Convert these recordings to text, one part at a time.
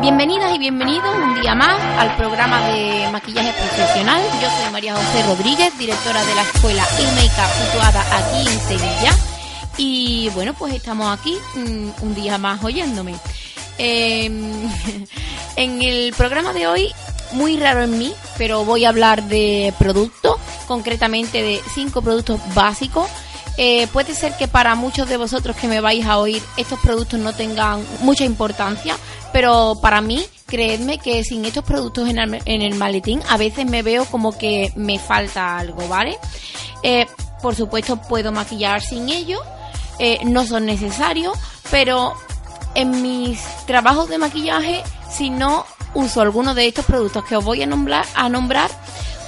Bienvenidas y bienvenidos un día más al programa de maquillaje profesional. Yo soy María José Rodríguez, directora de la escuela e situada aquí en Sevilla. Y bueno, pues estamos aquí mm, un día más oyéndome. Em, en el programa de hoy, muy raro en mí, pero voy a hablar de productos, concretamente de cinco productos básicos eh, puede ser que para muchos de vosotros que me vais a oír estos productos no tengan mucha importancia, pero para mí, creedme que sin estos productos en el, maletín a veces me veo como que me falta algo, ¿vale? Eh, por supuesto puedo maquillar sin ellos, eh, no son necesarios, pero en mis trabajos de maquillaje, si no uso alguno de estos productos que os voy a nombrar, a nombrar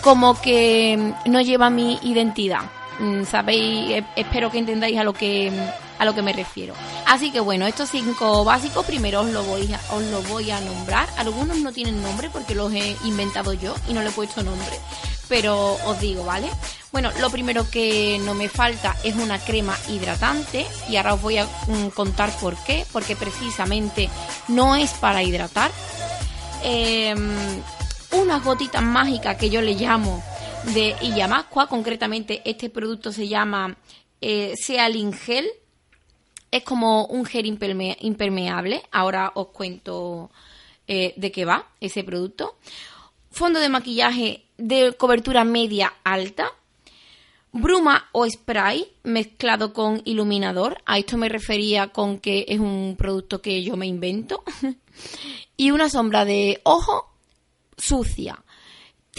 como que no lleva mi identidad. Mm, sabéis, eh, espero que entendáis a lo que a lo que me refiero. Así que bueno, estos cinco básicos primero os lo voy a, os lo voy a nombrar. Algunos no tienen nombre porque los he inventado yo y no le he puesto nombre, pero os digo, ¿vale? Bueno, lo primero que no me falta es una crema hidratante y ahora os voy a mm, contar por qué, porque precisamente no es para hidratar. Em, unas gotitas mágicas que yo le llamo de Iyamasqua, concretamente este producto se llama eh, Sealin Gel, es como un gel impermeable, ahora os cuento eh, de qué va ese producto. Fondo de maquillaje de cobertura media alta, bruma o spray mezclado con iluminador, a esto me refería con que es un producto que yo me invento, y una sombra de ojo sucia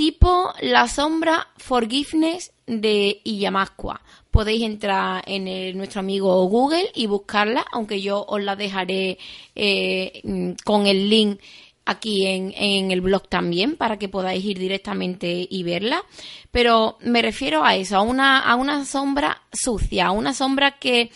tipo la sombra Forgiveness de Iyamasqua. Podéis entrar en nuestro amigo Google y buscarla, aunque yo os la dejaré eh, mm, con el link aquí en, en, el blog también para que podáis ir directamente y verla. Pero me refiero a eso, a una, a una sombra sucia, a una sombra que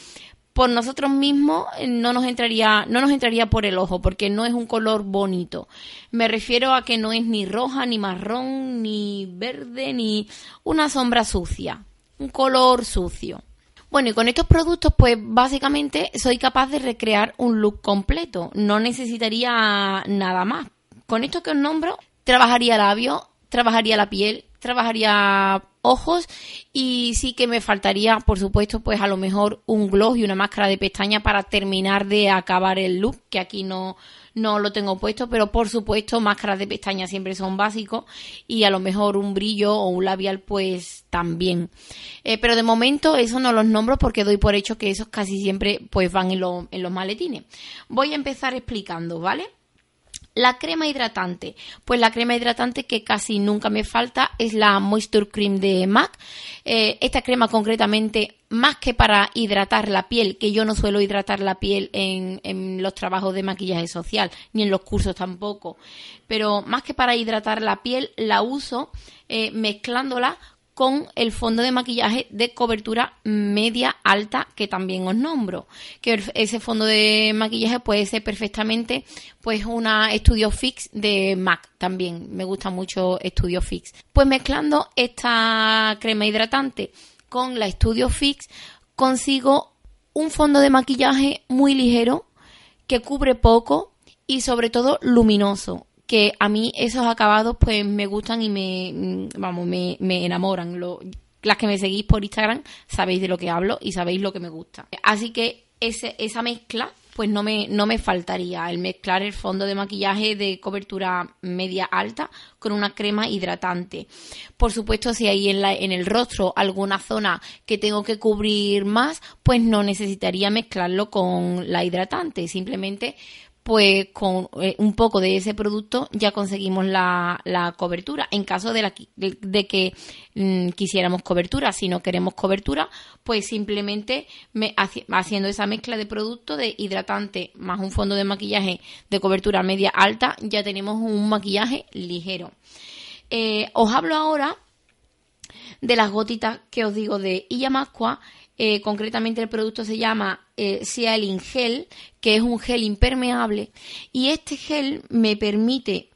por nosotros mismos eh, no nos entraría, no nos entraría por el ojo, porque no es un color bonito. Me refiero a que no es ni roja, ni marrón, ni verde, ni una sombra sucia. Un color sucio. Bueno, y con estos productos, pues básicamente soy capaz de recrear un look completo. No necesitaría nada más. Con esto que os nombro, trabajaría labios, trabajaría la piel, trabajaría ojos y sí que me faltaría, por supuesto, pues a lo mejor un gloss y una máscara de pestaña para terminar de acabar el look, que aquí no, no lo tengo puesto, pero por supuesto máscaras de pestaña siempre son básicos y a lo mejor un brillo o un labial pues también. Eh, pero de momento eso no los nombro porque doy por hecho que esos casi siempre pues van en, en los maletines. Voy a empezar explicando, ¿vale? La crema hidratante. Pues la crema hidratante que casi nunca me falta es la Moisture Cream de MAC. Eh, esta crema concretamente, más que para hidratar la piel, que yo no suelo hidratar la piel en, los trabajos de maquillaje social, ni en los cursos tampoco, pero más que para hidratar la piel, la uso eh, mezclándola con el fondo de maquillaje de cobertura media alta que también os nombro. Que ese fondo de maquillaje puede ser perfectamente pues una Studio Fix de MAC también. Me gusta mucho Studio Fix. Pues mezclando esta crema hidratante con la Studio Fix consigo un fondo de maquillaje muy ligero que cubre poco y sobre todo luminoso que a mí esos acabados pues me gustan y me, mm, vamos, me, me enamoran. Las que me seguís por Instagram sabéis de lo que hablo y sabéis lo que me gusta. Así que ese, esa mezcla pues no me, no me faltaría el mezclar el fondo de maquillaje de cobertura media alta con una crema hidratante. Por supuesto, si hay en, la, en el rostro alguna zona que tengo que cubrir más, pues no necesitaría mezclarlo con la hidratante. Simplemente pues con eh, un poco de ese producto ya conseguimos la, la cobertura. En caso de, que mm, quisiéramos cobertura, si no queremos cobertura, pues simplemente me, haciendo esa mezcla de producto de hidratante más un fondo de maquillaje de cobertura media alta, ya tenemos un maquillaje ligero. Eh, os hablo ahora de las gotitas que os digo de Iyamasqua eh, concretamente el producto se llama eh, Gel, que es un gel impermeable. Y este gel me permite...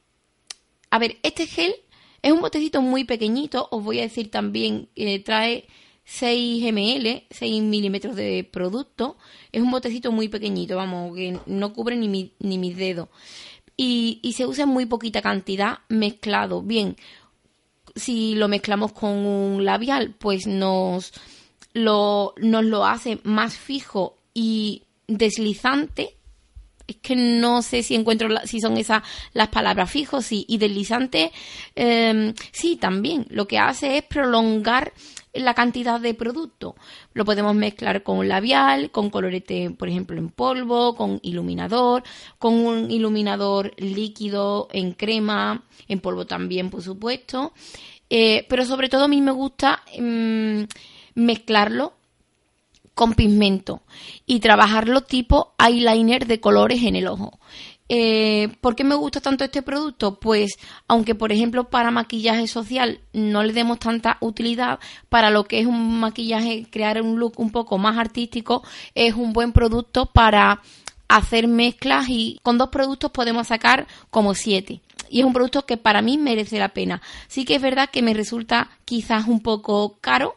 A ver, este gel es un botecito muy pequeñito. Os voy a decir también que trae 6 ml, 6 milímetros de producto. Es un botecito muy pequeñito, vamos, que no cubre ni, ni mis dedos. y, y se usa en muy poquita cantidad mezclado. Bien, si lo mezclamos con un labial, pues nos lo, nos lo hace más fijo y deslizante. Es que no sé si encuentro si son esas las palabras fijos sí, y deslizante. Em, sí, también. Lo que hace es prolongar la cantidad de producto. Lo podemos mezclar con labial, con colorete, por ejemplo, en polvo, con iluminador, con un iluminador líquido en crema, en polvo también, por supuesto. Eh, pero sobre todo a mí me gusta mm, mezclarlo con pigmento y trabajarlo tipo eyeliner de colores en el ojo. Eh, ¿Por qué me gusta tanto este producto? Pues aunque por ejemplo para maquillaje social no le demos tanta utilidad, para lo que es un maquillaje, crear un look un poco más artístico, es un buen producto para hacer mezclas y con dos productos podemos sacar como siete. Y es un producto que para mí merece la pena. Sí que es verdad que me resulta quizás un poco caro,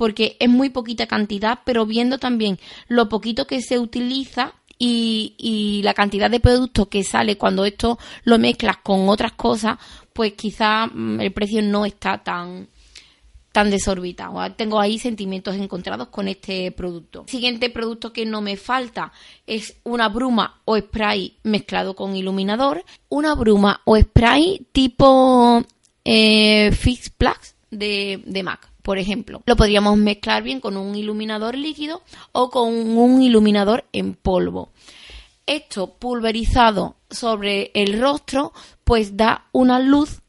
porque es muy poquita cantidad, pero viendo también lo poquito que se utiliza, y, la cantidad de productos que sale cuando esto lo mezclas con otras cosas, pues quizá mm, el precio no está tan tan desorbitado. Tengo ahí sentimientos encontrados con este producto. Siguiente producto que no me falta es una bruma o spray mezclado con iluminador. Una bruma o spray tipo eh, Fix Plus de, de MAC por ejemplo. Lo podríamos mezclar bien con un iluminador líquido o con un iluminador en polvo. Esto pulverizado sobre el rostro pues da una luz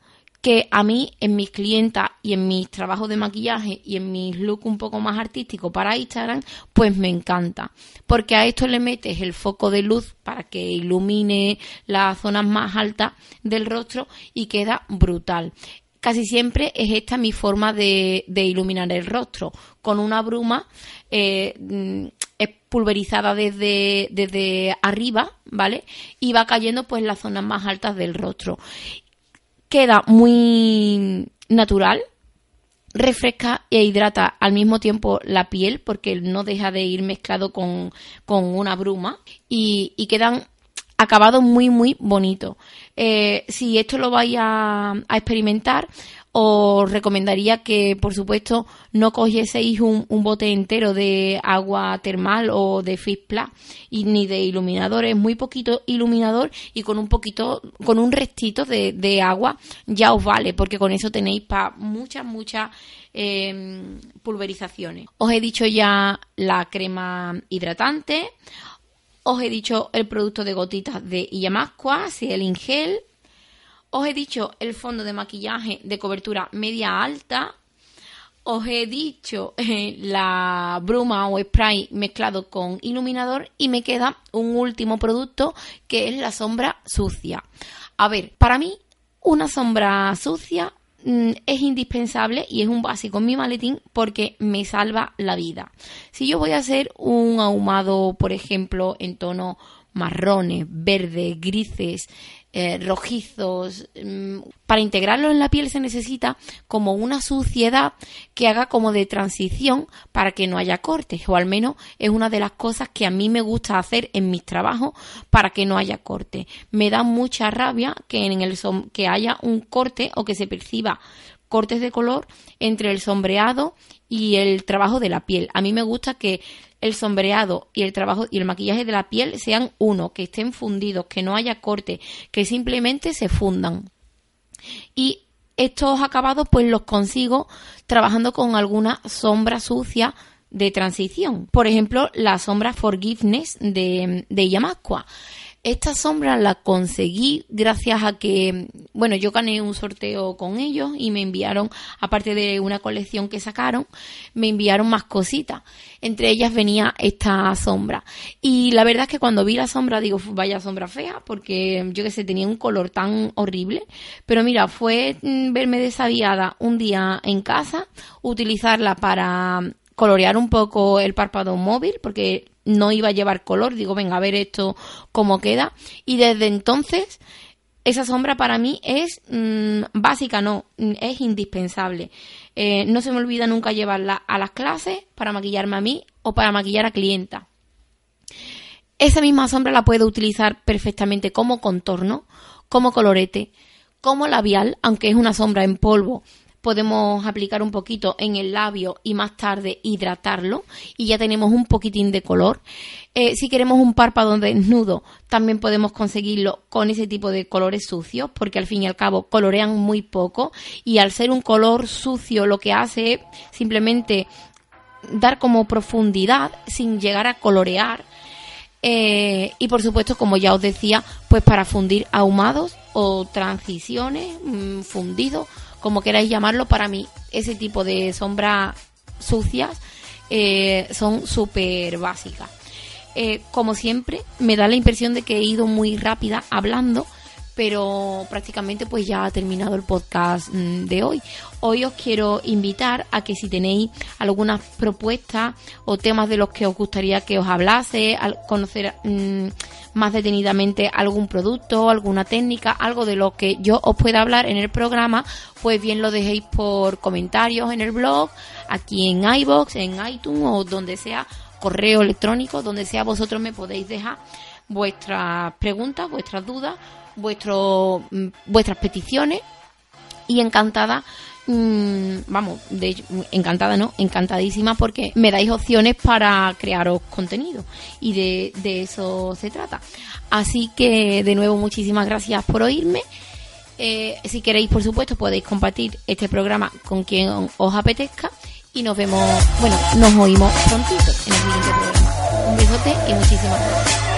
que a mí en mis clientas y en mis trabajos de maquillaje y en mis looks un poco más artísticos para Instagram, pues me encanta. Porque a esto le metes el foco de luz para que ilumine las zonas más altas del rostro y queda brutal casi siempre es esta mi forma de, iluminar el rostro, con una bruma eh, mm, pulverizada desde, desde arriba, ¿vale? Y va cayendo pues en las zonas más altas del rostro. Queda muy natural, refresca e hidrata al mismo tiempo la piel porque no deja de ir mezclado con, una bruma y quedan acabado muy, muy bonito. Eh, si esto lo vais a, experimentar, os recomendaría que, por supuesto, no cogieseis un, bote entero de agua termal o de Fispla y ni de iluminador. Es muy poquito iluminador y con un poquito, con un restito de, agua ya os vale, porque con eso tenéis para muchas, muchas em, pulverizaciones. Os he dicho ya la crema hidratante. Os he dicho el producto de gotitas de Illamasqua, el Ingel. Os he dicho el fondo de maquillaje de cobertura media alta. Os he dicho eh, la bruma o spray mezclado con iluminador y me queda un último producto que es la sombra sucia. A ver, para mí una sombra sucia es indispensable y es un básico en mi maletín porque me salva la vida. Si yo voy a hacer un ahumado, por ejemplo, en tono marrones, verdes, grises, eh, rojizos. Mm, para integrarlo en la piel se necesita como una suciedad que haga como de transición para que no haya cortes, o al menos es una de las cosas que a mí me gusta hacer en mis trabajos para que no haya corte. Me da mucha rabia que en el que haya un corte o que se perciba cortes de color entre el sombreado y el trabajo de la piel. A mí me gusta que el sombreado y el trabajo y el maquillaje de la piel sean uno, que estén fundidos, que no haya corte, que simplemente se fundan. Y estos acabados pues los consigo trabajando con alguna sombra sucia de transición. Por ejemplo, la sombra Forgiveness de, de Yamasqua. Esta sombra la conseguí gracias a que, bueno, yo gané un sorteo con ellos y me enviaron, aparte de una colección que sacaron, me enviaron más cositas. Entre ellas venía esta sombra. Y la verdad es que cuando vi la sombra digo, vaya sombra fea, porque yo que sé, tenía un color tan horrible. Pero mira, fue mm, verme desaviada un día en casa, utilizarla para colorear un poco el párpado móvil, porque no iba a llevar color, digo, venga, a ver esto cómo queda. Y desde entonces, esa sombra para mí es mm, básica, no, es indispensable. Eh, no se me olvida nunca llevarla a las clases para maquillarme a mí o para maquillar a clienta. esa misma sombra la puedo utilizar perfectamente como contorno, como colorete, como labial, aunque es una sombra en polvo, podemos aplicar un poquito en el labio y más tarde hidratarlo y ya tenemos un poquitín de color. Eh, si queremos un párpado desnudo, también podemos conseguirlo con ese tipo de colores sucios, porque al fin y al cabo colorean muy poco y al ser un color sucio lo que hace es simplemente dar como profundidad sin llegar a colorear. Eh, y por supuesto, como ya os decía, pues para fundir ahumados o transiciones, mm, fundidos como queráis llamarlo, para mí ese tipo de sombras sucias eh, son súper básicas. Eh, como siempre, me da la impresión de que he ido muy rápida hablando, pero prácticamente pues ya ha terminado el podcast mm, de hoy. Hoy os quiero invitar a que si tenéis algunas propuestas o temas de los que os gustaría que os hablase, al conocer mm, más detenidamente algún producto, alguna técnica, algo de lo que yo os pueda hablar en el programa, pues bien lo dejéis por comentarios en el blog, aquí en iBox, en iTunes o donde sea, correo electrónico, donde sea vosotros me podéis dejar vuestras preguntas, vuestras dudas, vuestro, mm, vuestras peticiones y encantada Mm, vamos, de encantada, ¿no? Encantadísima porque me dais opciones para crearos contenido y de, de eso se trata. Así que, de nuevo, muchísimas gracias por oírme. Eh, si queréis, por supuesto, podéis compartir este programa con quien os apetezca y nos vemos, bueno, nos oímos prontito en el siguiente programa. Un besote y muchísimas gracias.